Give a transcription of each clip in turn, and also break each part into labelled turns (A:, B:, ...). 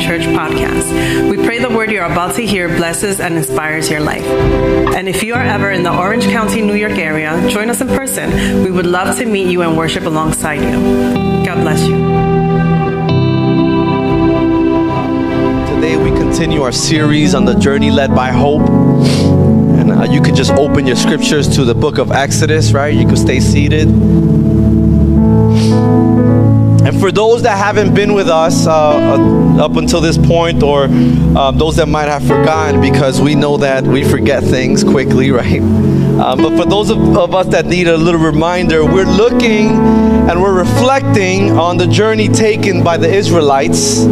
A: Church podcast. We pray the word you're about to hear blesses and inspires your life. And if you are ever in the Orange County, New York area, join us in person. We would love to meet you and worship alongside you. God bless you.
B: Today we continue our series on the journey led by hope. And uh, you can just open your scriptures to the book of Exodus, right? You can stay seated. And for those that haven't been with us uh, uh, up until this point, or uh, those that might have forgotten, because we know that we forget things quickly, right? Um, but for those of, of us that need a little reminder, we're looking and we're reflecting on the journey taken by the Israelites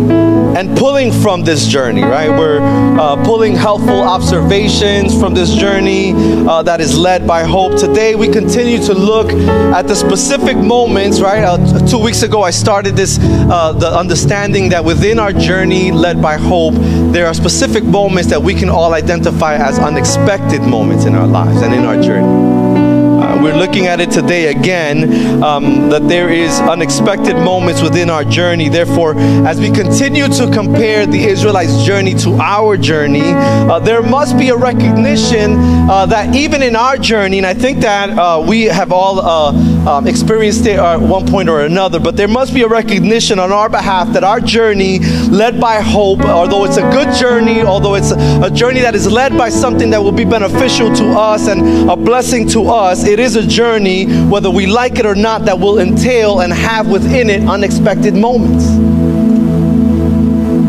B: and pulling from this journey, right? We're uh, pulling helpful observations from this journey uh, that is led by hope. Today, we continue to look at the specific moments, right? Uh, two weeks ago, I started this, uh, the understanding that within our journey led by hope, there are specific moments that we can all identify as unexpected moments in our lives and in our journey we're looking at it today again um, that there is unexpected moments within our journey. Therefore, as we continue to compare the Israelites' journey to our journey, uh, there must be a recognition uh, that even in our journey, and I think that uh, we have all uh, um, experienced it at one point or another, but there must be a recognition on our behalf that our journey, led by hope, although it's a good journey, although it's a journey that is led by something that will be beneficial to us and a blessing to us, it is a journey, whether we like it or not, that will entail and have within it unexpected moments.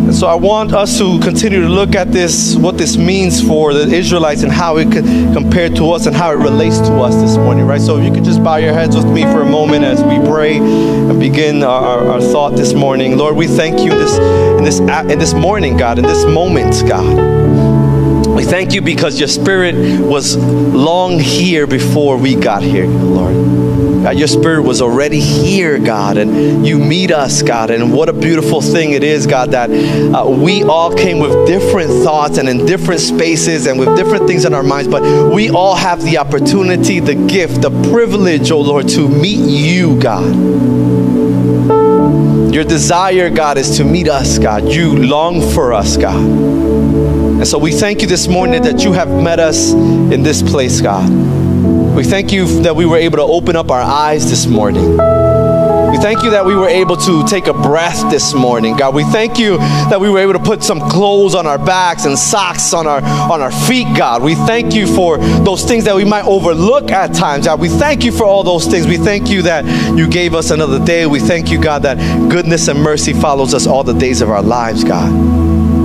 B: And so I want us to continue to look at this, what this means for the Israelites and how it could compare to us and how it relates to us this morning, right? So if you could just bow your heads with me for a moment as we pray and begin our, our thought this morning. Lord, we thank you this in this in this morning, God, in this moment, God. We thank you because your spirit was long here before we got here, Lord. God, your spirit was already here, God, and you meet us, God. And what a beautiful thing it is, God, that uh, we all came with different thoughts and in different spaces and with different things in our minds, but we all have the opportunity, the gift, the privilege, oh Lord, to meet you, God. Your desire, God, is to meet us, God. You long for us, God. And so we thank you this morning that you have met us in this place, God. We thank you that we were able to open up our eyes this morning. We thank you that we were able to take a breath this morning, God. We thank you that we were able to put some clothes on our backs and socks on our on our feet, God. We thank you for those things that we might overlook at times, God. We thank you for all those things. We thank you that you gave us another day. We thank you, God, that goodness and mercy follows us all the days of our lives, God.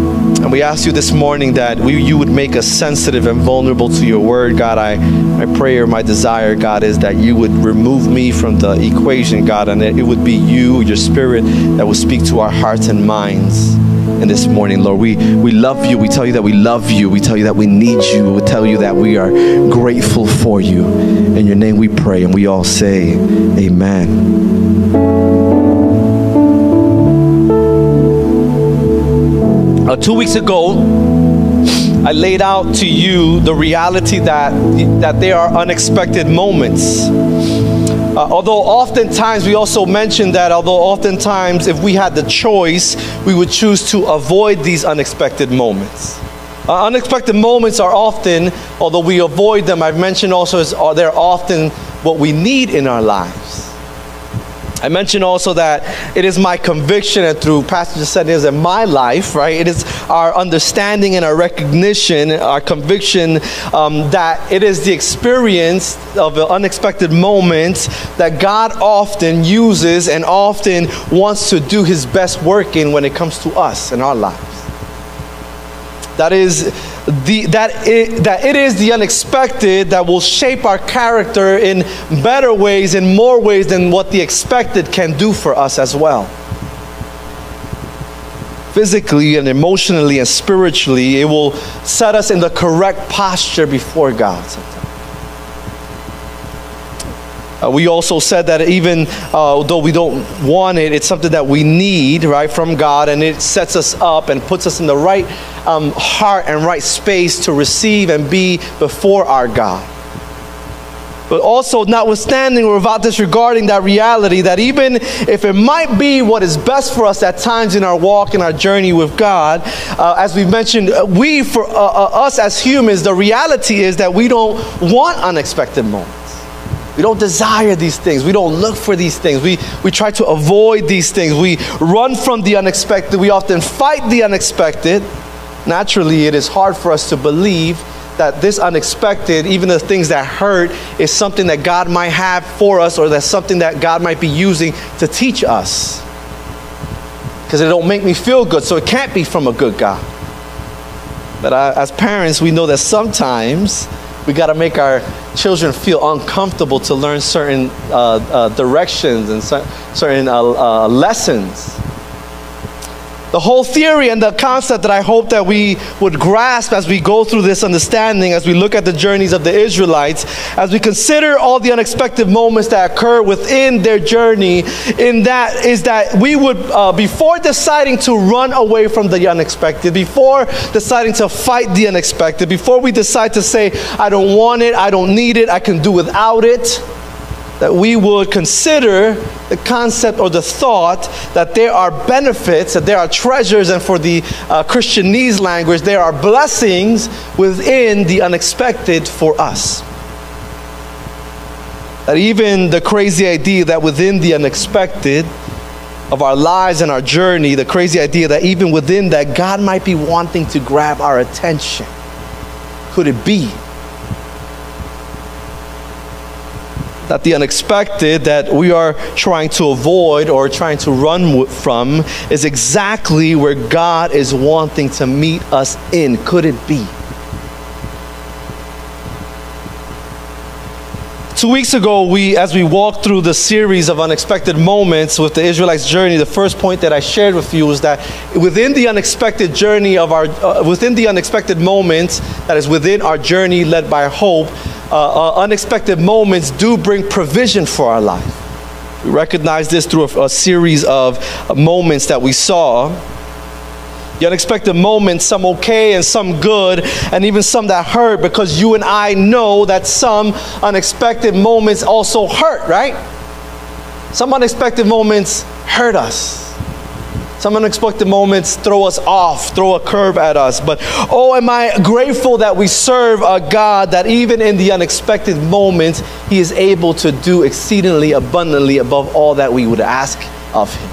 B: And we ask you this morning that we, you would make us sensitive and vulnerable to your word, God. I, my prayer, my desire, God, is that you would remove me from the equation, God, and it would be you, your spirit, that would speak to our hearts and minds in this morning, Lord. We, we love you. We tell you that we love you. We tell you that we need you. We tell you that we are grateful for you. In your name we pray, and we all say, Amen. Two weeks ago, I laid out to you the reality that, that there are unexpected moments. Uh, although oftentimes we also mentioned that, although oftentimes if we had the choice, we would choose to avoid these unexpected moments. Uh, unexpected moments are often, although we avoid them, I've mentioned also, is, uh, they're often what we need in our lives. I mentioned also that it is my conviction, and through Pastor said is in my life, right? It is our understanding and our recognition, our conviction um, that it is the experience of the unexpected moments that God often uses and often wants to do His best work in when it comes to us in our lives. That is the, that, it, that it is the unexpected that will shape our character in better ways, in more ways than what the expected can do for us as well. Physically and emotionally and spiritually, it will set us in the correct posture before God sometimes. Uh, we also said that even uh, though we don't want it, it's something that we need, right, from God, and it sets us up and puts us in the right um, heart and right space to receive and be before our God. But also, notwithstanding or without disregarding that reality, that even if it might be what is best for us at times in our walk and our journey with God, uh, as we've mentioned, uh, we, for uh, uh, us as humans, the reality is that we don't want unexpected moments. We don't desire these things. We don't look for these things. We, we try to avoid these things. We run from the unexpected. We often fight the unexpected. Naturally, it is hard for us to believe that this unexpected, even the things that hurt, is something that God might have for us or that's something that God might be using to teach us. Because it don't make me feel good, so it can't be from a good God. But I, as parents, we know that sometimes we got to make our children feel uncomfortable to learn certain uh, uh, directions and certain uh, uh, lessons the whole theory and the concept that I hope that we would grasp as we go through this understanding, as we look at the journeys of the Israelites, as we consider all the unexpected moments that occur within their journey, in that is that we would, uh, before deciding to run away from the unexpected, before deciding to fight the unexpected, before we decide to say, I don't want it, I don't need it, I can do without it that we would consider the concept or the thought that there are benefits, that there are treasures, and for the uh, Christianese language, there are blessings within the unexpected for us. That even the crazy idea that within the unexpected of our lives and our journey, the crazy idea that even within that, God might be wanting to grab our attention. Could it be that the unexpected that we are trying to avoid or trying to run from is exactly where God is wanting to meet us in. Could it be? Two weeks ago, we, as we walked through the series of unexpected moments with the Israelites' journey, the first point that I shared with you was that within the unexpected journey of our, uh, within the unexpected moments that is within our journey led by hope, uh, uh, unexpected moments do bring provision for our life. We recognize this through a, a series of moments that we saw. The unexpected moments, some okay and some good, and even some that hurt, because you and I know that some unexpected moments also hurt, right? Some unexpected moments hurt us. Some unexpected moments throw us off, throw a curve at us. But oh, am I grateful that we serve a God that even in the unexpected moments, He is able to do exceedingly abundantly above all that we would ask of Him.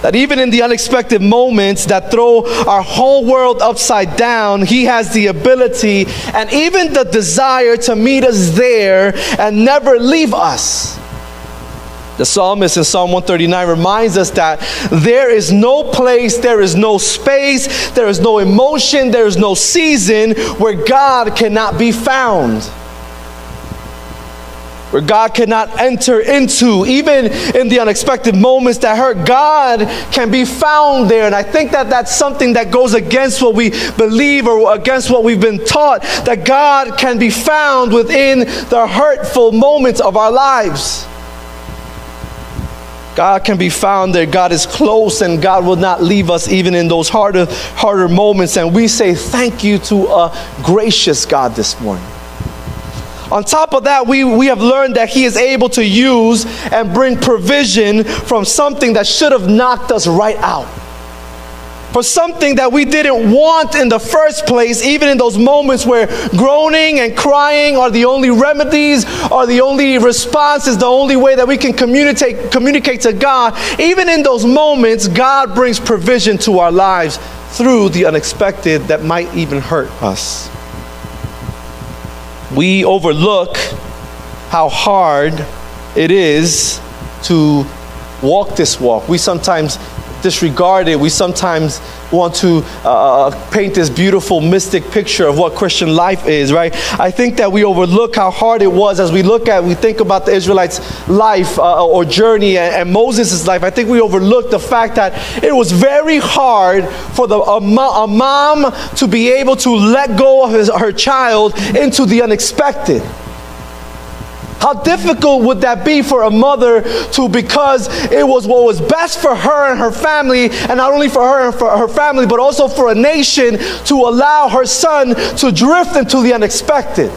B: That even in the unexpected moments that throw our whole world upside down, He has the ability and even the desire to meet us there and never leave us. The psalmist in Psalm 139 reminds us that there is no place, there is no space, there is no emotion, there is no season where God cannot be found. Where God cannot enter into, even in the unexpected moments that hurt, God can be found there. And I think that that's something that goes against what we believe or against what we've been taught that God can be found within the hurtful moments of our lives. God can be found there. God is close and God will not leave us even in those harder, harder moments. And we say thank you to a gracious God this morning. On top of that, we, we have learned that He is able to use and bring provision from something that should have knocked us right out for something that we didn't want in the first place, even in those moments where groaning and crying are the only remedies, are the only responses, the only way that we can communicate, communicate to God. Even in those moments, God brings provision to our lives through the unexpected that might even hurt us. We overlook how hard it is to walk this walk. We sometimes disregard it. We sometimes want to uh, uh, paint this beautiful mystic picture of what Christian life is, right? I think that we overlook how hard it was as we look at, we think about the Israelites' life uh, or journey and, and Moses' life. I think we overlook the fact that it was very hard for the, a, a mom to be able to let go of his, her child into the unexpected. How difficult would that be for a mother to, because it was what was best for her and her family, and not only for her and for her family, but also for a nation to allow her son to drift into the unexpected?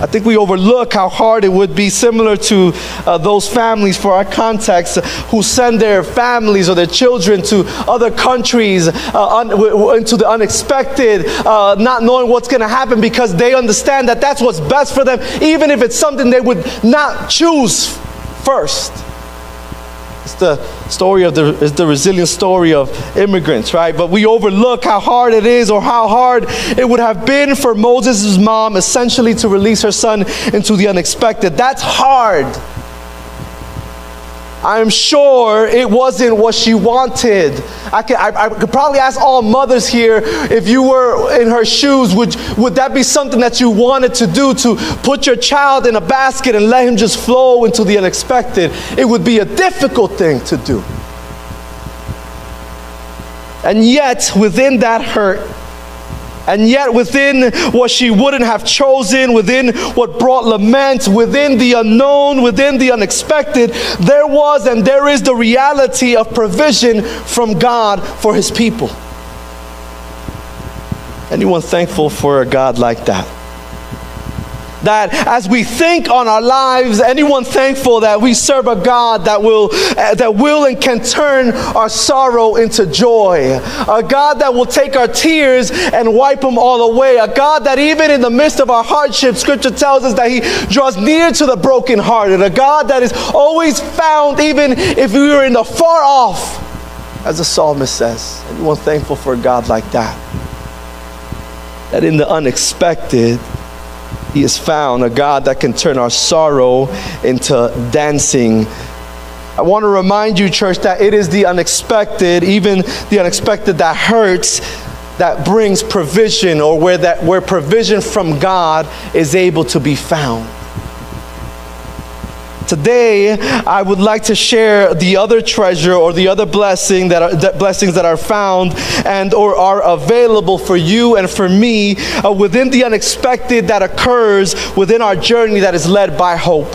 B: I think we overlook how hard it would be, similar to uh, those families for our context, uh, who send their families or their children to other countries uh, into the unexpected, uh, not knowing what's going to happen because they understand that that's what's best for them, even if it's something they would not choose first. It's the story of the, it's the resilient story of immigrants, right? But we overlook how hard it is or how hard it would have been for Moses' mom essentially to release her son into the unexpected. That's hard. I'm sure it wasn't what she wanted. I could, I, I, could probably ask all mothers here if you were in her shoes, would, would that be something that you wanted to do to put your child in a basket and let him just flow into the unexpected? It would be a difficult thing to do. And yet, within that hurt, and yet, within what she wouldn't have chosen, within what brought lament, within the unknown, within the unexpected, there was and there is the reality of provision from God for his people. Anyone thankful for a God like that? That as we think on our lives, anyone thankful that we serve a God that will, uh, that will and can turn our sorrow into joy, a God that will take our tears and wipe them all away, a God that even in the midst of our hardship, Scripture tells us that He draws near to the brokenhearted, a God that is always found even if we are in the far off, as the psalmist says. Anyone thankful for a God like that? That in the unexpected, he is found, a God that can turn our sorrow into dancing. I want to remind you, church, that it is the unexpected, even the unexpected that hurts, that brings provision, or where that where provision from God is able to be found. Today, I would like to share the other treasure or the other blessing that, are, that blessings that are found and or are available for you and for me uh, within the unexpected that occurs within our journey that is led by hope.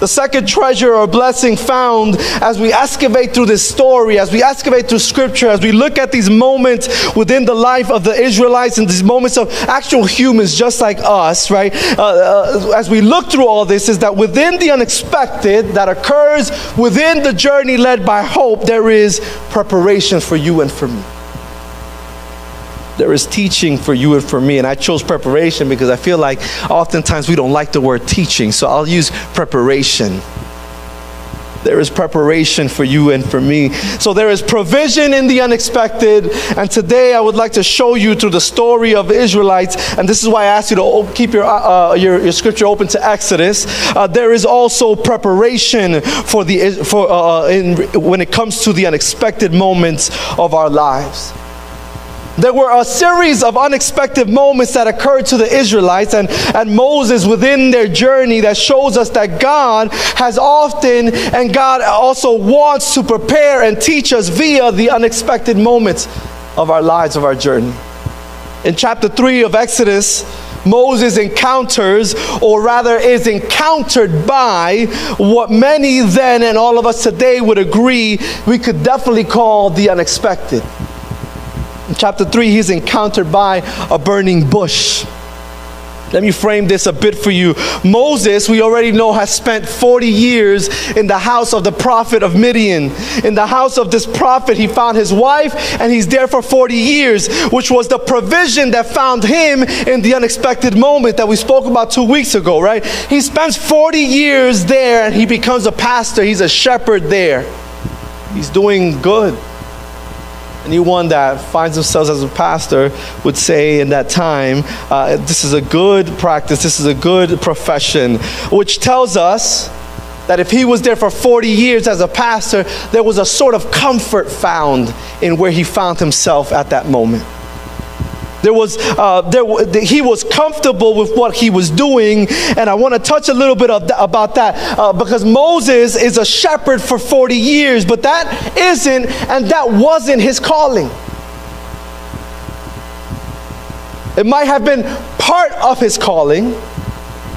B: The second treasure or blessing found as we excavate through this story, as we excavate through scripture, as we look at these moments within the life of the Israelites and these moments of actual humans just like us, right? Uh, uh, as we look through all this, is that within the unexpected that occurs within the journey led by hope, there is preparation for you and for me there is teaching for you and for me. And I chose preparation because I feel like oftentimes we don't like the word teaching. So I'll use preparation. There is preparation for you and for me. So there is provision in the unexpected. And today I would like to show you through the story of Israelites. And this is why I ask you to keep your, uh, uh, your, your, scripture open to Exodus. Uh, there is also preparation for the, for, uh, in, when it comes to the unexpected moments of our lives. There were a series of unexpected moments that occurred to the Israelites and, and Moses within their journey that shows us that God has often and God also wants to prepare and teach us via the unexpected moments of our lives, of our journey. In chapter 3 of Exodus, Moses encounters, or rather is encountered by, what many then and all of us today would agree we could definitely call the unexpected. In chapter 3, he's encountered by a burning bush. Let me frame this a bit for you. Moses, we already know, has spent 40 years in the house of the prophet of Midian. In the house of this prophet, he found his wife, and he's there for 40 years, which was the provision that found him in the unexpected moment that we spoke about two weeks ago, right? He spends 40 years there, and he becomes a pastor. He's a shepherd there. He's doing good anyone that finds themselves as a pastor would say in that time, uh, this is a good practice, this is a good profession, which tells us that if he was there for 40 years as a pastor, there was a sort of comfort found in where he found himself at that moment. There was, uh, there, he was comfortable with what he was doing, and I want to touch a little bit th- about that uh, because Moses is a shepherd for 40 years, but that isn't and that wasn't his calling. It might have been part of his calling,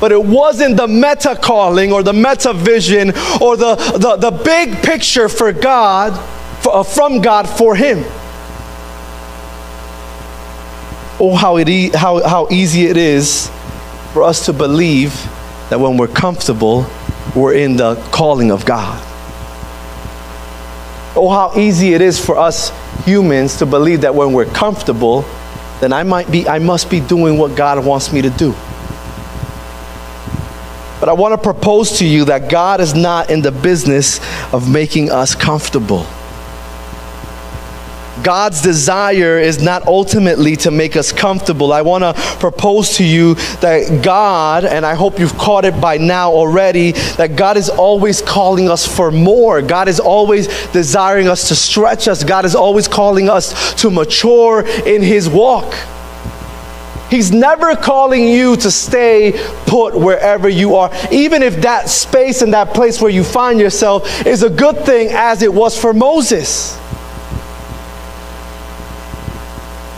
B: but it wasn't the meta calling or the meta vision or the, the, the big picture for God, for, uh, from God for him. Oh, how, it e- how, how easy it is for us to believe that when we're comfortable, we're in the calling of God. Oh, how easy it is for us humans to believe that when we're comfortable, then I might be I must be doing what God wants me to do. But I want to propose to you that God is not in the business of making us comfortable. God's desire is not ultimately to make us comfortable. I want to propose to you that God, and I hope you've caught it by now already, that God is always calling us for more. God is always desiring us to stretch us. God is always calling us to mature in His walk. He's never calling you to stay put wherever you are, even if that space and that place where you find yourself is a good thing as it was for Moses.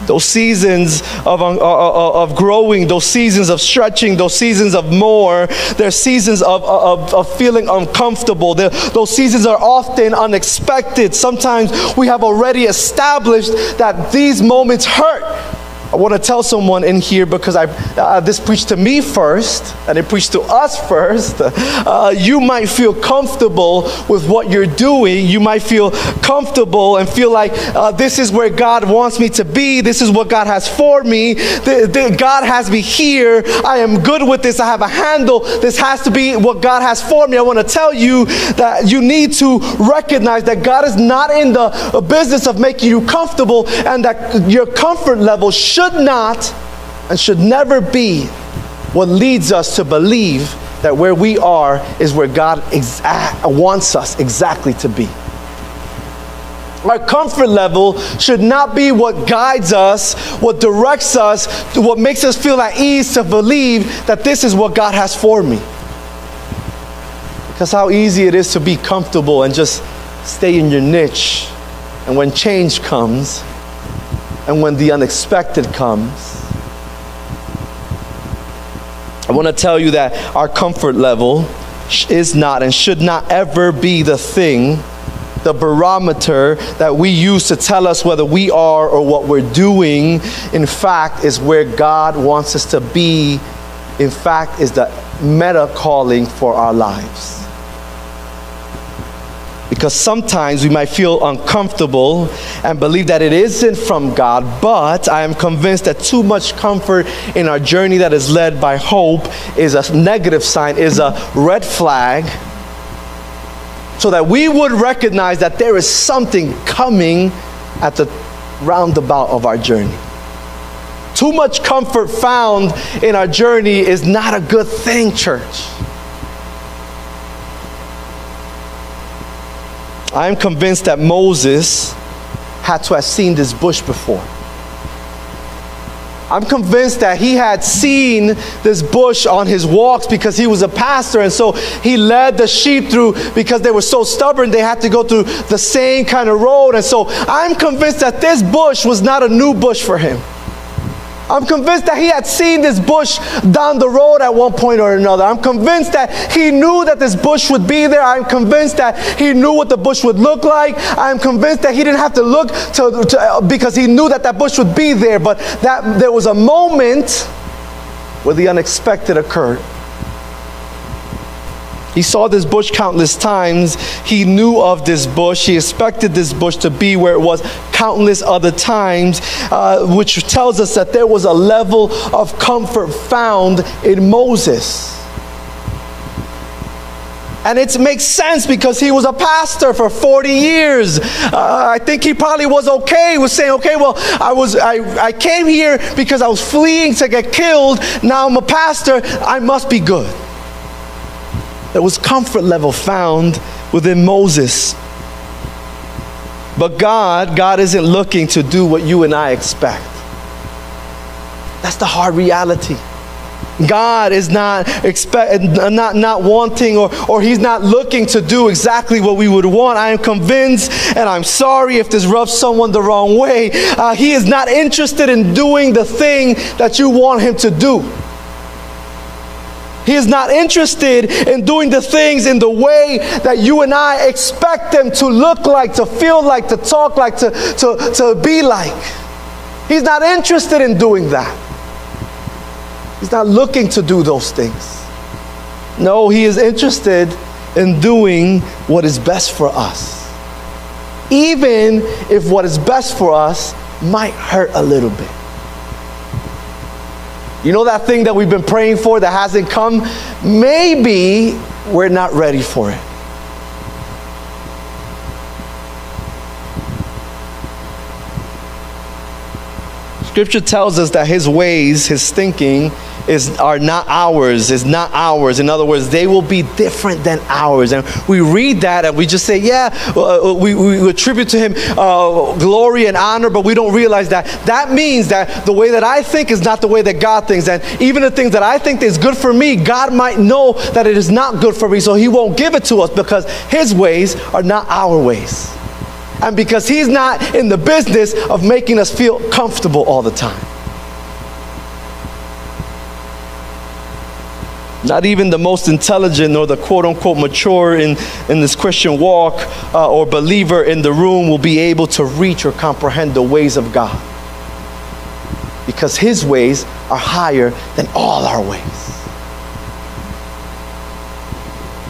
B: Those seasons of, uh, uh, uh, of growing, those seasons of stretching, those seasons of more, they're seasons of, of, of feeling uncomfortable. Those seasons are often unexpected. Sometimes we have already established that these moments hurt. I want to tell someone in here because I, uh, this preached to me first and it preached to us first. Uh, you might feel comfortable with what you're doing. You might feel comfortable and feel like uh, this is where God wants me to be. This is what God has for me. The, the, God has me here. I am good with this. I have a handle. This has to be what God has for me. I want to tell you that you need to recognize that God is not in the business of making you comfortable and that your comfort level should should not and should never be what leads us to believe that where we are is where God wants us exactly to be. Our comfort level should not be what guides us, what directs us, what makes us feel at ease to believe that this is what God has for me. Because how easy it is to be comfortable and just stay in your niche. And when change comes, and when the unexpected comes. I want to tell you that our comfort level is not and should not ever be the thing, the barometer that we use to tell us whether we are or what we're doing, in fact, is where God wants us to be. In fact, is the meta calling for our lives because sometimes we might feel uncomfortable and believe that it isn't from God, but I am convinced that too much comfort in our journey that is led by hope is a negative sign, is a red flag, so that we would recognize that there is something coming at the roundabout of our journey. Too much comfort found in our journey is not a good thing, church. I am convinced that Moses had to have seen this bush before. I'm convinced that he had seen this bush on his walks because he was a pastor. And so he led the sheep through because they were so stubborn, they had to go through the same kind of road. And so I'm convinced that this bush was not a new bush for him. I'm convinced that he had seen this bush down the road at one point or another. I'm convinced that he knew that this bush would be there. I'm convinced that he knew what the bush would look like. I'm convinced that he didn't have to look to, to, uh, because he knew that that bush would be there. But that there was a moment where the unexpected occurred. He saw this bush countless times. He knew of this bush. He expected this bush to be where it was countless other times, uh, which tells us that there was a level of comfort found in Moses. And it makes sense because he was a pastor for 40 years. Uh, I think he probably was okay with saying, okay, well, I, was, I, I came here because I was fleeing to get killed. Now I'm a pastor. I must be good. There was comfort level found within Moses. But God, God isn't looking to do what you and I expect. That's the hard reality. God is not expect, not, not wanting or, or He's not looking to do exactly what we would want. I am convinced, and I'm sorry if this rubs someone the wrong way. Uh, he is not interested in doing the thing that you want Him to do. He is not interested in doing the things in the way that you and I expect them to look like, to feel like, to talk like, to, to, to be like. He's not interested in doing that. He's not looking to do those things. No, He is interested in doing what is best for us. Even if what is best for us might hurt a little bit. You know that thing that we've been praying for that hasn't come? Maybe we're not ready for it. Scripture tells us that his ways, his thinking, is are not ours, is not ours. In other words, they will be different than ours. And we read that and we just say, yeah, uh, uh, we, we attribute to him uh, glory and honor, but we don't realize that. That means that the way that I think is not the way that God thinks. And even the things that I think is good for me, God might know that it is not good for me, so he won't give it to us because his ways are not our ways. And because he's not in the business of making us feel comfortable all the time. Not even the most intelligent or the quote unquote mature in, in this Christian walk uh, or believer in the room will be able to reach or comprehend the ways of God. Because his ways are higher than all our ways.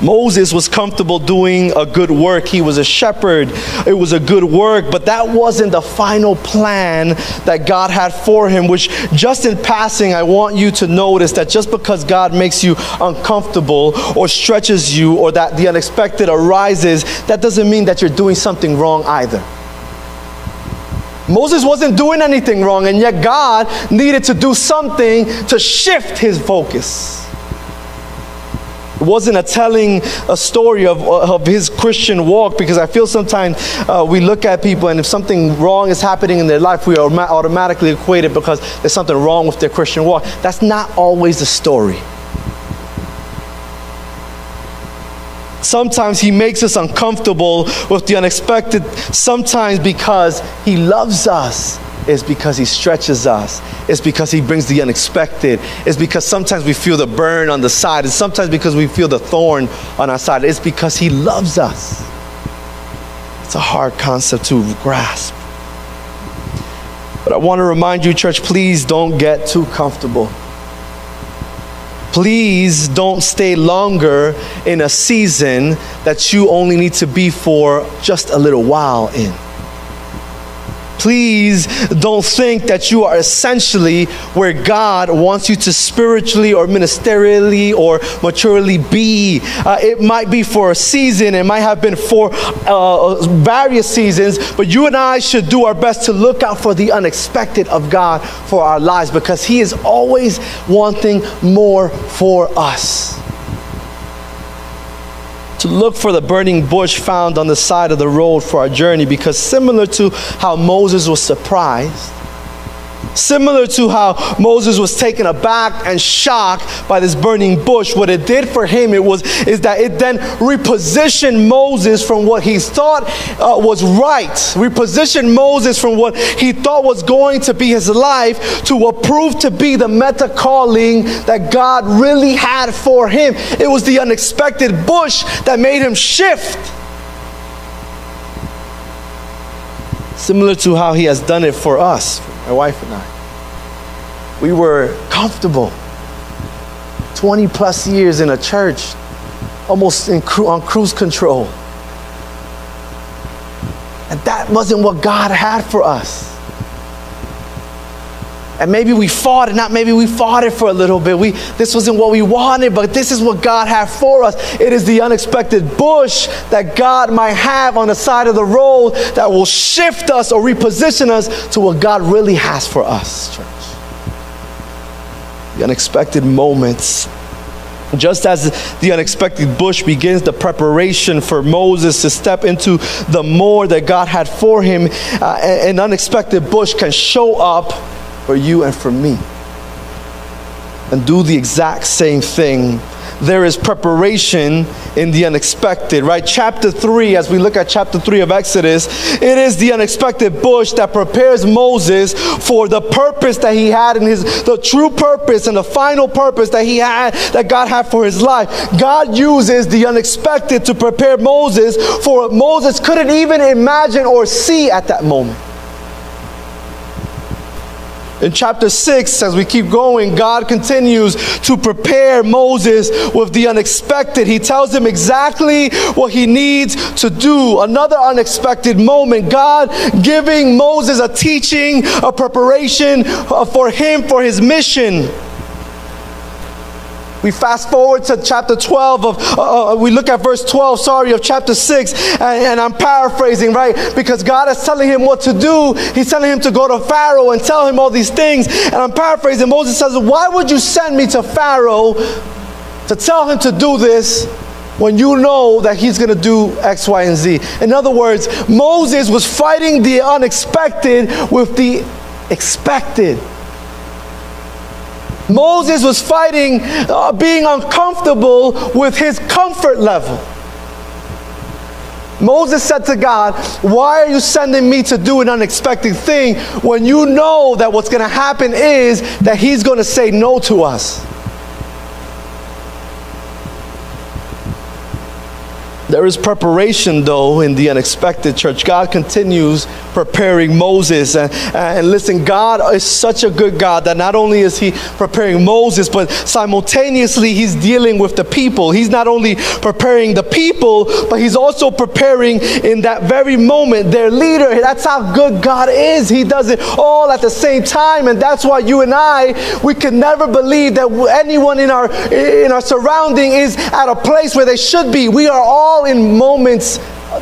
B: Moses was comfortable doing a good work. He was a shepherd. It was a good work, but that wasn't the final plan that God had for him, which just in passing, I want you to notice that just because God makes you uncomfortable or stretches you or that the unexpected arises, that doesn't mean that you're doing something wrong either. Moses wasn't doing anything wrong, and yet God needed to do something to shift his focus. It wasn't a telling a story of, of his Christian walk because I feel sometimes uh, we look at people and if something wrong is happening in their life, we are automatically equate it because there's something wrong with their Christian walk. That's not always the story. Sometimes he makes us uncomfortable with the unexpected, sometimes because he loves us is because He stretches us. It's because He brings the unexpected. It's because sometimes we feel the burn on the side. It's sometimes because we feel the thorn on our side. It's because He loves us. It's a hard concept to grasp. But I want to remind you, church, please don't get too comfortable. Please don't stay longer in a season that you only need to be for just a little while in please don't think that you are essentially where God wants you to spiritually or ministerially or maturely be. Uh, it might be for a season, it might have been for uh, various seasons, but you and I should do our best to look out for the unexpected of God for our lives because He is always wanting more for us to look for the burning bush found on the side of the road for our journey because, similar to how Moses was surprised, Similar to how Moses was taken aback and shocked by this burning bush, what it did for him it was is that it then repositioned Moses from what he thought uh, was right, repositioned Moses from what he thought was going to be his life to what proved to be the meta calling that God really had for him. It was the unexpected bush that made him shift. Similar to how he has done it for us my wife and I. We were comfortable. 20 plus years in a church, almost cru- on cruise control. And that wasn't what God had for us. And maybe we fought it, not maybe we fought it for a little bit. We, this wasn't what we wanted, but this is what God had for us. It is the unexpected bush that God might have on the side of the road that will shift us or reposition us to what God really has for us, church. The unexpected moments just as the unexpected bush begins the preparation for Moses to step into the more that God had for him, uh, an unexpected bush can show up for you and for me. And do the exact same thing. There is preparation in the unexpected, right? Chapter 3, as we look at chapter 3 of Exodus, it is the unexpected bush that prepares Moses for the purpose that he had in his, the true purpose and the final purpose that he had, that God had for his life. God uses the unexpected to prepare Moses for what Moses couldn't even imagine or see at that moment. In chapter 6, as we keep going, God continues to prepare Moses with the unexpected. He tells him exactly what he needs to do. Another unexpected moment. God giving Moses a teaching, a preparation uh, for him for his mission. We fast forward to chapter 12 of, uh, uh, we look at verse 12, sorry, of chapter 6, and, and, I'm paraphrasing, right? Because God is telling him what to do. He's telling him to go to Pharaoh and tell him all these things. And I'm paraphrasing. Moses says, Why would you send me to Pharaoh to tell him to do this when you know that he's going to do X, Y, and Z? In other words, Moses was fighting the unexpected with the expected. Moses was fighting uh, being uncomfortable with his comfort level. Moses said to God, Why are you sending me to do an unexpected thing when you know that what's going to happen is that he's going to say no to us? There is preparation, though, in the unexpected church. God continues preparing Moses. And, and listen, God is such a good God that not only is He preparing Moses, but simultaneously He's dealing with the people. He's not only preparing the people, but He's also preparing in that very moment their leader. That's how good God is. He does it all at the same time. And that's why you and I, we can never believe that anyone in our, in our surrounding is at a place where they should be. We are all all in moments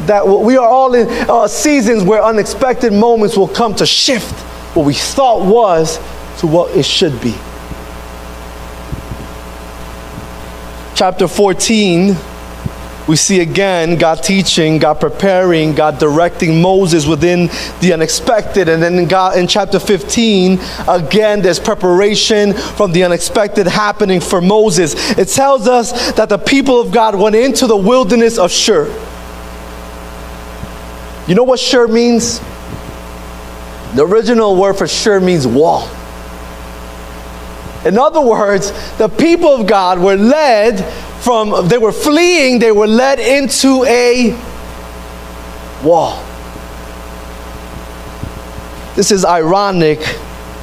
B: that we are all in uh, seasons where unexpected moments will come to shift what we thought was to what it should be. Chapter 14 we see again God teaching, God preparing, God directing Moses within the unexpected. And then in, God, in chapter 15, again, there's preparation from the unexpected happening for Moses. It tells us that the people of God went into the wilderness of Shur. You know what Shur means? The original word for Shur means wall. In other words, the people of God were led from, they were fleeing, they were led into a wall. This is ironic.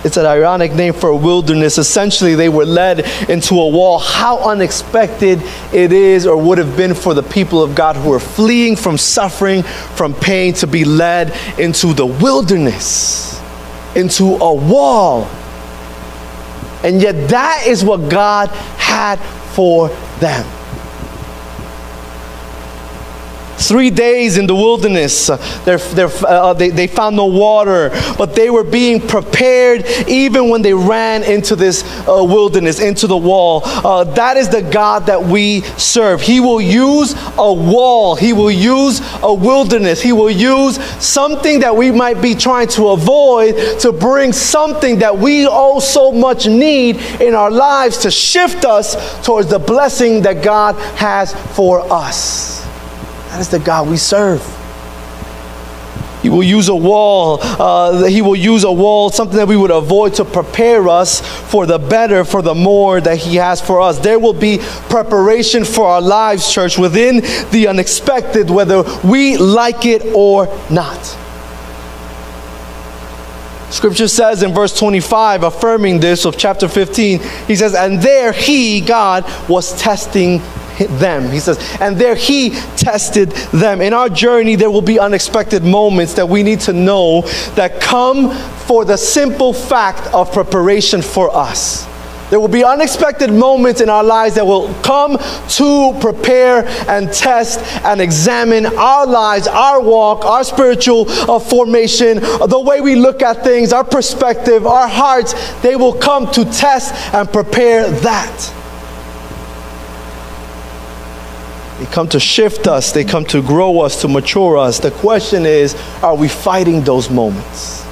B: It's an ironic name for a wilderness. Essentially, they were led into a wall. How unexpected it is, or would have been for the people of God who are fleeing from suffering, from pain, to be led into the wilderness, into a wall. And yet, that is what God had for them. Three days in the wilderness, they're, they're, uh, they, they found no water, but they were being prepared even when they ran into this uh, wilderness, into the wall. Uh, that is the God that we serve. He will use a wall, He will use a wilderness, He will use something that we might be trying to avoid to bring something that we all so much need in our lives to shift us towards the blessing that God has for us. That is the God we serve. He will use a wall. Uh, he will use a wall, something that we would avoid to prepare us for the better, for the more that He has for us. There will be preparation for our lives, church, within the unexpected, whether we like it or not. Scripture says in verse 25, affirming this of chapter 15, He says, And there He, God, was testing them. He says, and there he tested them. In our journey, there will be unexpected moments that we need to know that come for the simple fact of preparation for us. There will be unexpected moments in our lives that will come to prepare and test and examine our lives, our walk, our spiritual uh, formation, the way we look at things, our perspective, our hearts. They will come to test and prepare that. They come to shift us, they come to grow us, to mature us. The question is are we fighting those moments?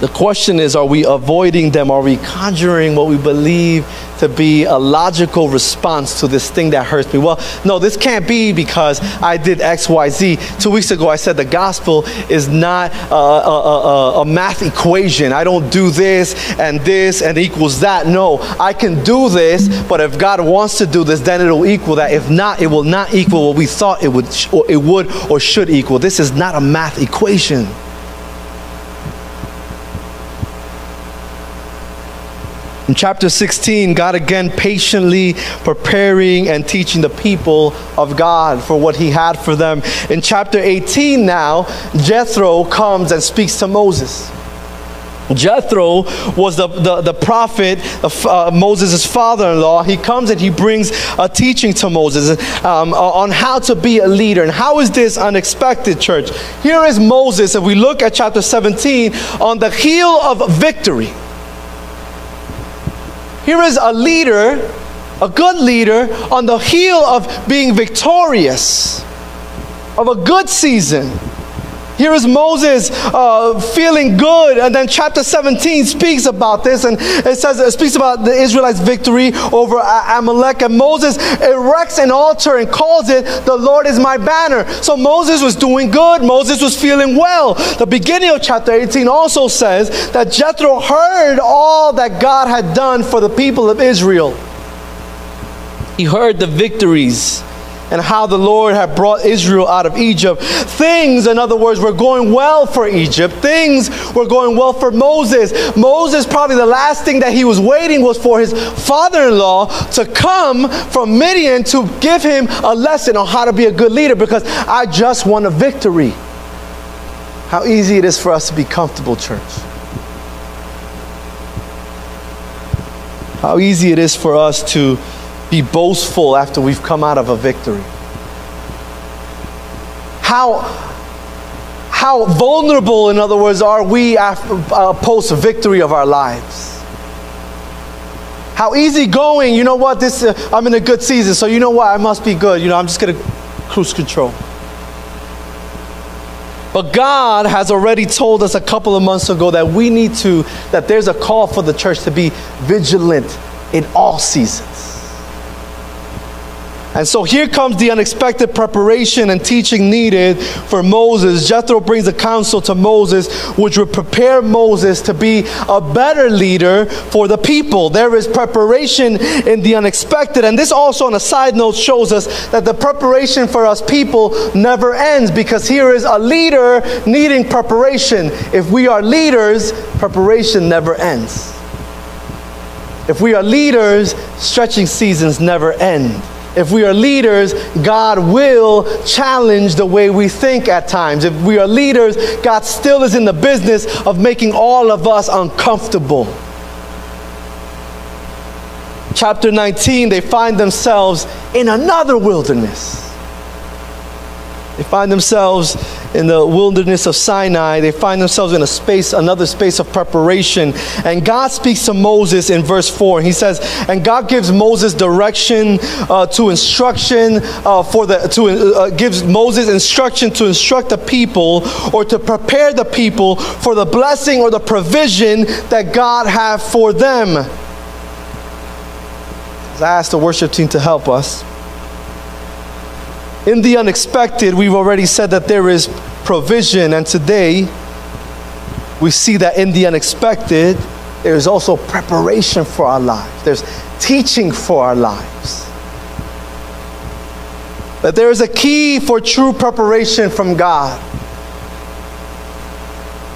B: The question is, are we avoiding them? Are we conjuring what we believe to be a logical response to this thing that hurts me? Well, no, this can't be because I did X, Y, Z. Two weeks ago, I said the gospel is not a, a, a, a math equation. I don't do this and this and equals that. No, I can do this, but if God wants to do this, then it'll equal that. If not, it will not equal what we thought it would, it would or should equal. This is not a math equation. In chapter 16, God again patiently preparing and teaching the people of God for what He had for them. In chapter 18, now, Jethro comes and speaks to Moses. Jethro was the, the, the prophet of uh, Moses' father in law. He comes and he brings a teaching to Moses um, on how to be a leader. And how is this unexpected, church? Here is Moses, if we look at chapter 17, on the heel of victory. Here is a leader, a good leader, on the heel of being victorious, of a good season here is Moses uh, feeling good, and then chapter 17 speaks about this, and it says it speaks about the Israelites' victory over Amalek. And Moses erects an altar and calls it, "The Lord is my banner." So Moses was doing good. Moses was feeling well. The beginning of chapter 18 also says that Jethro heard all that God had done for the people of Israel. He heard the victories and how the Lord had brought Israel out of Egypt. Things, in other words, were going well for Egypt. Things were going well for Moses. Moses, probably the last thing that he was waiting was for his father in law to come from Midian to give him a lesson on how to be a good leader because I just won a victory. How easy it is for us to be comfortable, church. How easy it is for us to be boastful after we've come out of a victory? How, how vulnerable, in other words, are we after, uh, post victory of our lives? How easygoing, you know what, this, uh, I'm in a good season, so you know what, I must be good. You know, I'm just going to cruise control. But God has already told us a couple of months ago that we need to, that there's a call for the church to be vigilant in all seasons. And so here comes the unexpected preparation and teaching needed for Moses. Jethro brings a counsel to Moses, which would prepare Moses to be a better leader for the people. There is preparation in the unexpected. And this also, on a side note, shows us that the preparation for us people never ends because here is a leader needing preparation. If we are leaders, preparation never ends. If we are leaders, stretching seasons never end if we are leaders, God will challenge the way we think at times. If we are leaders, God still is in the business of making all of us uncomfortable. Chapter 19, they find themselves in another wilderness. They find themselves in the wilderness of Sinai. They find themselves in a space, another space of preparation. And God speaks to Moses in verse 4. He says, And God gives Moses direction uh, to instruction uh, for the, to, uh, gives Moses instruction to instruct the people or to prepare the people for the blessing or the provision that God have for them. I asked the worship team to help us. In the unexpected, we've already said that there is provision, and today we see that in the unexpected, there is also preparation for our lives, there's teaching for our lives. That there is a key for true preparation from God.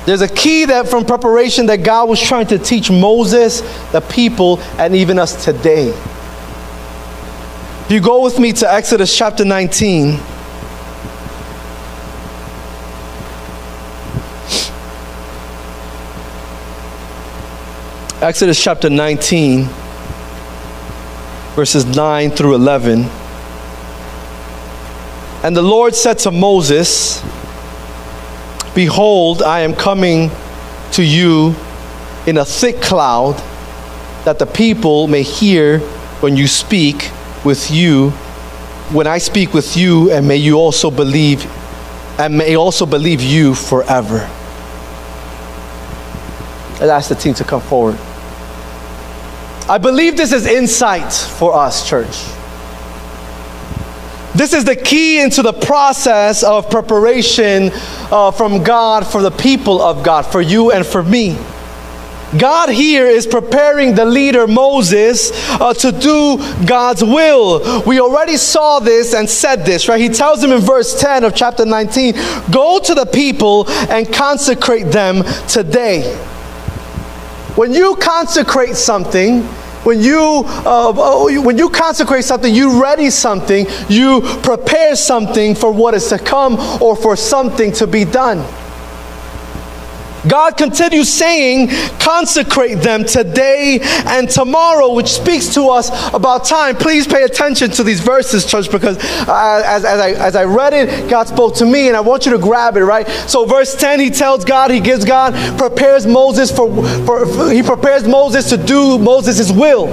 B: There's a key that from preparation that God was trying to teach Moses, the people, and even us today. You go with me to Exodus chapter 19, Exodus chapter 19, verses 9 through 11. And the Lord said to Moses, Behold, I am coming to you in a thick cloud, that the people may hear when you speak with you, when I speak with you, and may you also believe, and may also believe you forever. i ask the team to come forward. I believe this is insight for us, church. This is the key into the process of preparation uh, from God for the people of God, for you and for me. God here is preparing the leader Moses uh, to do God's will. We already saw this and said this, right? He tells him in verse 10 of chapter 19 Go to the people and consecrate them today. When you consecrate something, when you, uh, when you consecrate something, you ready something, you prepare something for what is to come or for something to be done. God continues saying, consecrate them today and tomorrow, which speaks to us about time. Please pay attention to these verses, church, because uh, as, as, I, as I read it, God spoke to me, and I want you to grab it, right? So, verse 10, he tells God, he gives God, prepares Moses for, for, for he prepares Moses to do Moses' will.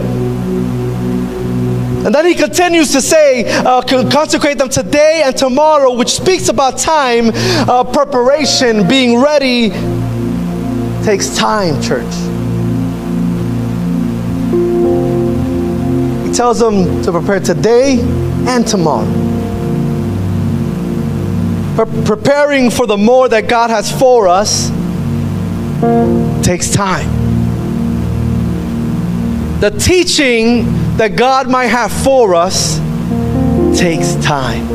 B: And then he continues to say, uh, consecrate them today and tomorrow, which speaks about time, uh, preparation, being ready takes time, church. He tells them to prepare today and tomorrow. Pre- preparing for the more that God has for us takes time. The teaching that God might have for us takes time.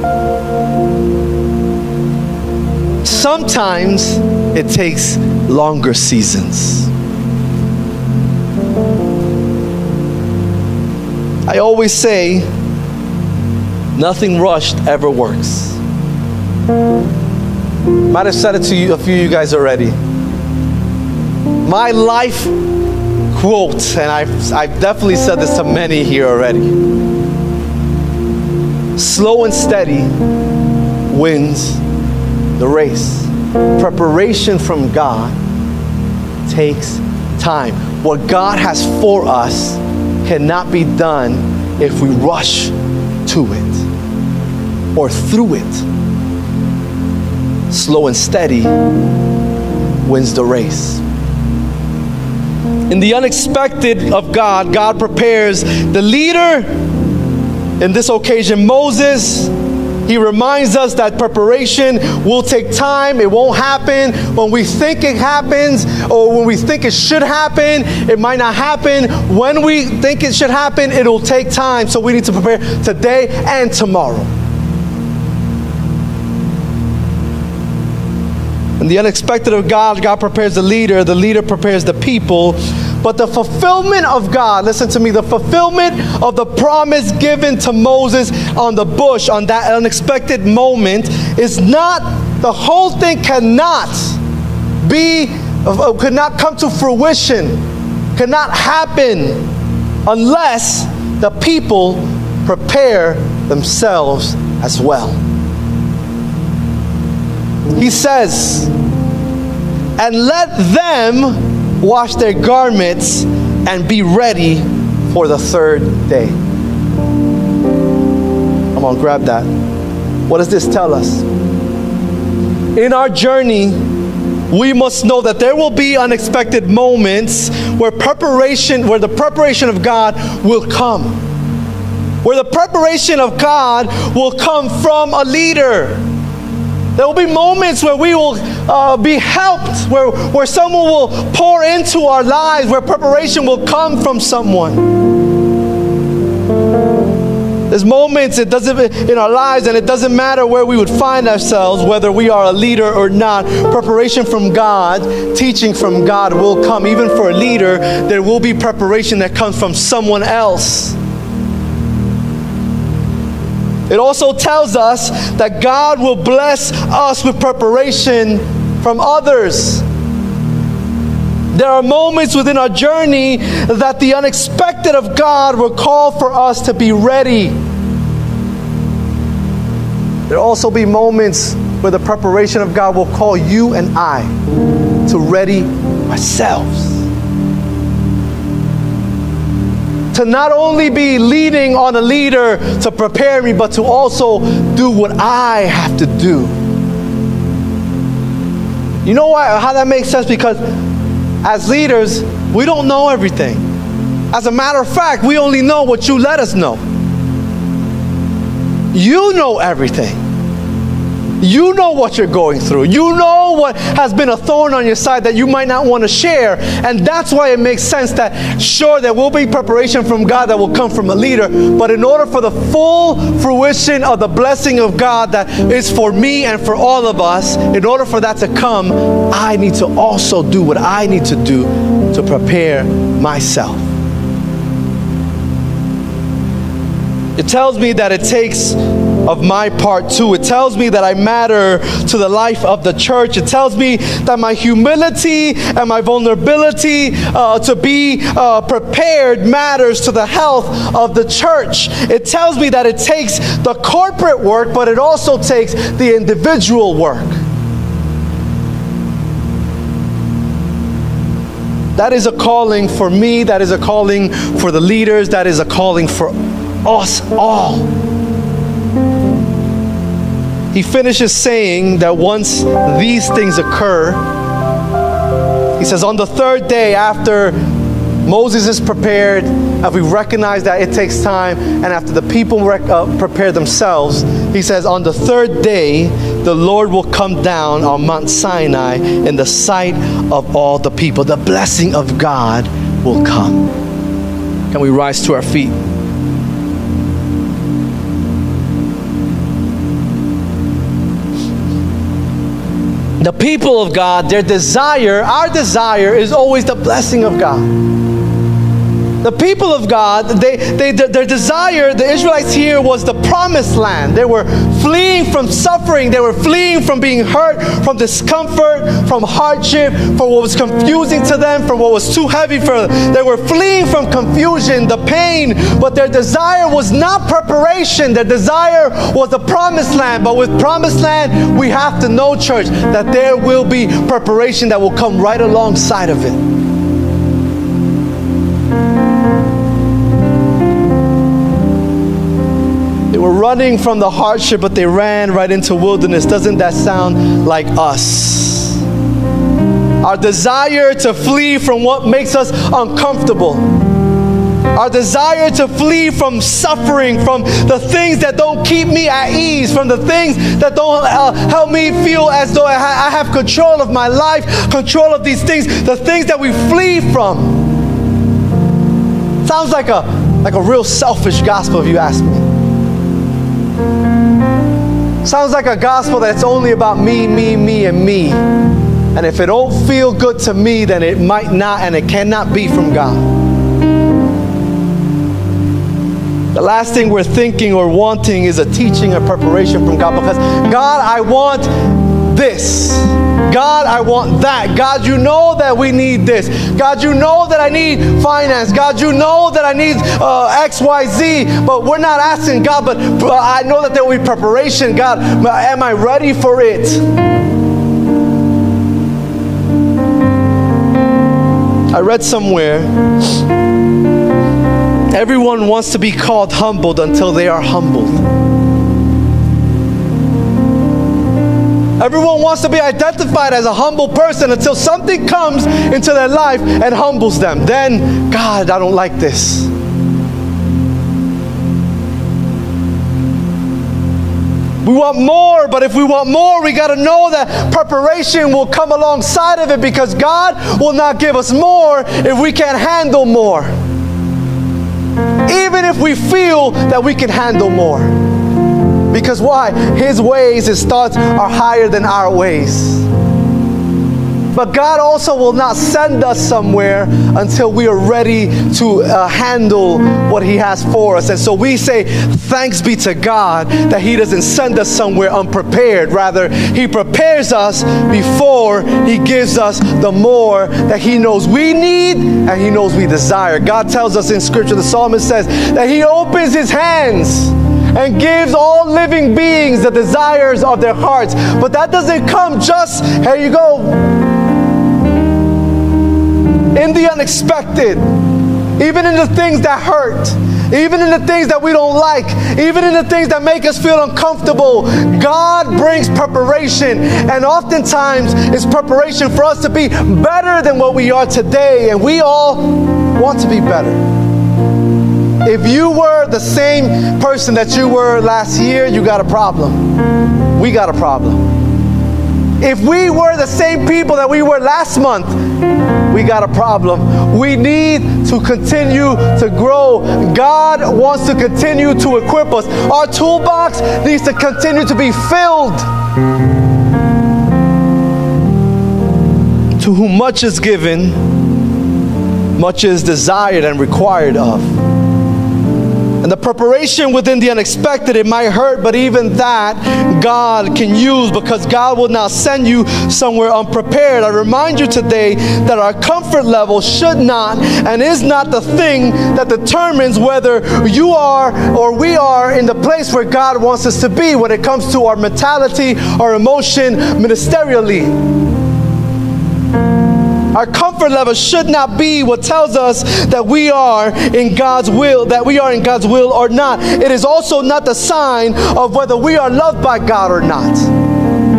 B: Sometimes it takes longer seasons. I always say, nothing rushed ever works. Might have said it to you, a few of you guys already. My life quote, and I've, I've definitely said this to many here already slow and steady wins the race preparation from God takes time. What God has for us cannot be done if we rush to it or through it. Slow and steady wins the race. In the unexpected of God, God prepares the leader, in this occasion, Moses he reminds us that preparation will take time. It won't happen when we think it happens or when we think it should happen. It might not happen. When we think it should happen, it'll take time. So we need to prepare today and tomorrow. And the unexpected of God, God prepares the leader, the leader prepares the people. But the fulfillment of God, listen to me, the fulfillment of the promise given to Moses on the bush on that unexpected moment is not, the whole thing cannot be, uh, could not come to fruition, cannot happen unless the people prepare themselves as well. He says, and let them wash their garments, and be ready for the third day. Come on, grab that. What does this tell us? In our journey, we must know that there will be unexpected moments where preparation, where the preparation of God will come. Where the preparation of God will come from a leader there will be moments where we will uh, be helped, where, where someone will pour into our lives, where preparation will come from someone. There's moments it doesn't in our lives, and it doesn't matter where we would find ourselves, whether we are a leader or not. Preparation from God, teaching from God will come. Even for a leader, there will be preparation that comes from someone else. It also tells us that God will bless us with preparation from others. There are moments within our journey that the unexpected of God will call for us to be ready. There will also be moments where the preparation of God will call you and I to ready ourselves. To not only be leading on a leader to prepare me, but to also do what I have to do. You know why, how that makes sense? Because as leaders, we don't know everything. As a matter of fact, we only know what you let us know. You know everything. You know what you're going through. You know what has been a thorn on your side that you might not want to share. And that's why it makes sense that, sure, there will be preparation from God that will come from a leader. But in order for the full fruition of the blessing of God that is for me and for all of us, in order for that to come, I need to also do what I need to do to prepare myself. It tells me that it takes of my part too. It tells me that I matter to the life of the church. It tells me that my humility and my vulnerability uh, to be uh, prepared matters to the health of the church. It tells me that it takes the corporate work, but it also takes the individual work. That is a calling for me, that is a calling for the leaders, that is a calling for us all. He finishes saying that once these things occur, he says, on the third day after Moses is prepared, and we recognize that it takes time, and after the people rec- uh, prepare themselves, he says, on the third day, the Lord will come down on Mount Sinai in the sight of all the people. The blessing of God will come. Can we rise to our feet? The people of God, their desire, our desire is always the blessing of God. The people of God, they, they, their desire, the Israelites here, was the promised land. They were fleeing from suffering. They were fleeing from being hurt, from discomfort, from hardship, from what was confusing to them, from what was too heavy for them. They were fleeing from confusion, the pain, but their desire was not preparation. Their desire was the promised land. But with promised land, we have to know, church, that there will be preparation that will come right alongside of it. Were running from the hardship, but they ran right into wilderness. Doesn't that sound like us? Our desire to flee from what makes us uncomfortable. Our desire to flee from suffering, from the things that don't keep me at ease, from the things that don't uh, help me feel as though I, ha- I have control of my life, control of these things, the things that we flee from. Sounds like a like a real selfish gospel if you ask me. Sounds like a gospel that's only about me, me, me, and me. And if it don't feel good to me, then it might not and it cannot be from God. The last thing we're thinking or wanting is a teaching or preparation from God because God, I want this. God, I want that. God, you know that we need this. God, you know that I need finance. God, you know that I need uh, X, Y, Z. But we're not asking God, but uh, I know that there will be preparation. God, am I ready for it? I read somewhere everyone wants to be called humbled until they are humbled. Everyone wants to be identified as a humble person until something comes into their life and humbles them. Then, God, I don't like this. We want more, but if we want more, we got to know that preparation will come alongside of it because God will not give us more if we can't handle more. Even if we feel that we can handle more. Because why? His ways, his thoughts are higher than our ways. But God also will not send us somewhere until we are ready to uh, handle what He has for us. And so we say, thanks be to God that He doesn't send us somewhere unprepared. Rather, He prepares us before He gives us the more that He knows we need and He knows we desire. God tells us in Scripture, the psalmist says, that He opens His hands and gives all living beings the desires of their hearts. But that doesn't come just, here you go, in the unexpected, even in the things that hurt. Even in the things that we don't like, even in the things that make us feel uncomfortable, God brings preparation. And oftentimes, it's preparation for us to be better than what we are today. And we all want to be better. If you were the same person that you were last year, you got a problem. We got a problem. If we were the same people that we were last month, we got a problem. We need to continue to grow. God wants to continue to equip us. Our toolbox needs to continue to be filled. To whom much is given, much is desired and required of. And the preparation within the unexpected, it might hurt, but even that God can use because God will not send you somewhere unprepared. I remind you today that our comfort level should not and is not the thing that determines whether you are or we are in the place where God wants us to be when it comes to our mentality, our emotion, ministerially. Our comfort level should not be what tells us that we are in God's will, that we are in God's will or not. It is also not the sign of whether we are loved by God or not.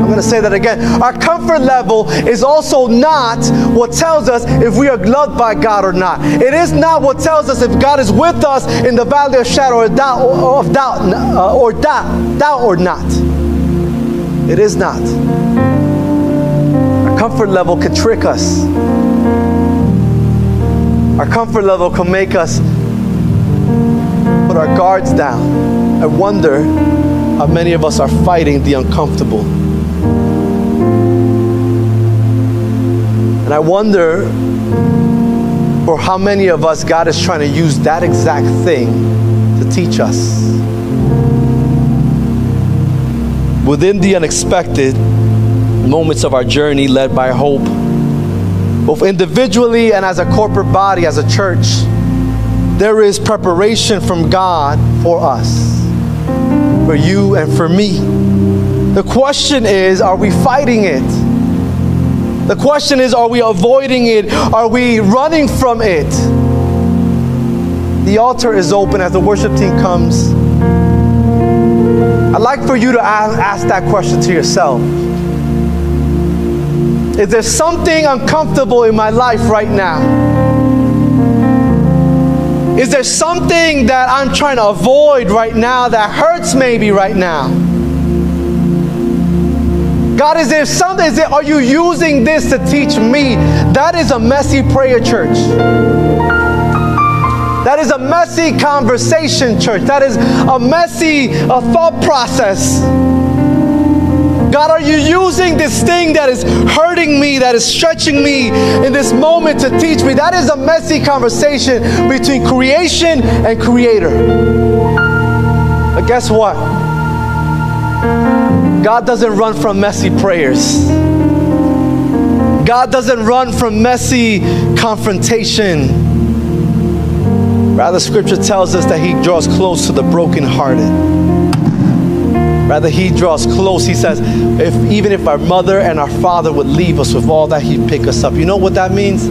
B: I'm going to say that again. Our comfort level is also not what tells us if we are loved by God or not. It is not what tells us if God is with us in the valley of shadow of doubt, of doubt uh, or doubt, doubt or not. It is not comfort level can trick us. Our comfort level can make us put our guards down. I wonder how many of us are fighting the uncomfortable. And I wonder for how many of us God is trying to use that exact thing to teach us. Within the unexpected, moments of our journey led by hope, both individually and as a corporate body, as a church, there is preparation from God for us, for you and for me. The question is are we fighting it? The question is are we avoiding it? Are we running from it? The altar is open as the worship team comes. I'd like for you to ask that question to yourself. Is there something uncomfortable in my life right now? Is there something that I'm trying to avoid right now that hurts maybe right now? God, is there something? Is there, are you using this to teach me? That is a messy prayer, church. That is a messy conversation, church. That is a messy uh, thought process. God, are you using this thing that is hurting me, that is stretching me in this moment to teach me? That is a messy conversation between creation and creator. But guess what? God doesn't run from messy prayers. God doesn't run from messy confrontation. Rather, scripture tells us that he draws close to the brokenhearted. Rather, he draws close. He says, if, even if our mother and our father would leave us with all that, he'd pick us up. You know what that means?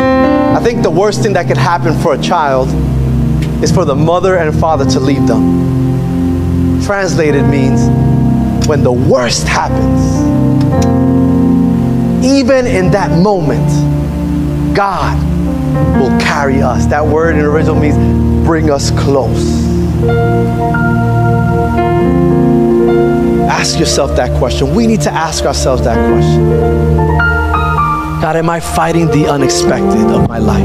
B: I think the worst thing that could happen for a child is for the mother and father to leave them. Translated means when the worst happens, even in that moment, God will carry us. That word in original means bring us close. Ask yourself that question. We need to ask ourselves that question. God, am I fighting the unexpected of my life?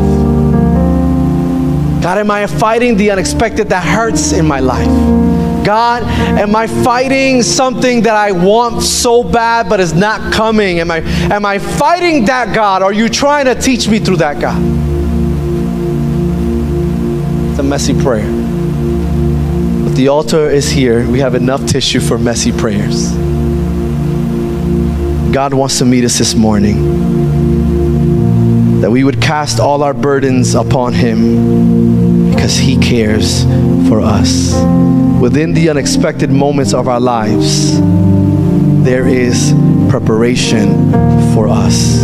B: God, am I fighting the unexpected that hurts in my life? God, am I fighting something that I want so bad but is not coming? Am I, am I fighting that, God? Are you trying to teach me through that, God? It's a messy prayer the altar is here. We have enough tissue for messy prayers. God wants to meet us this morning. That we would cast all our burdens upon Him because He cares for us. Within the unexpected moments of our lives, there is preparation for us.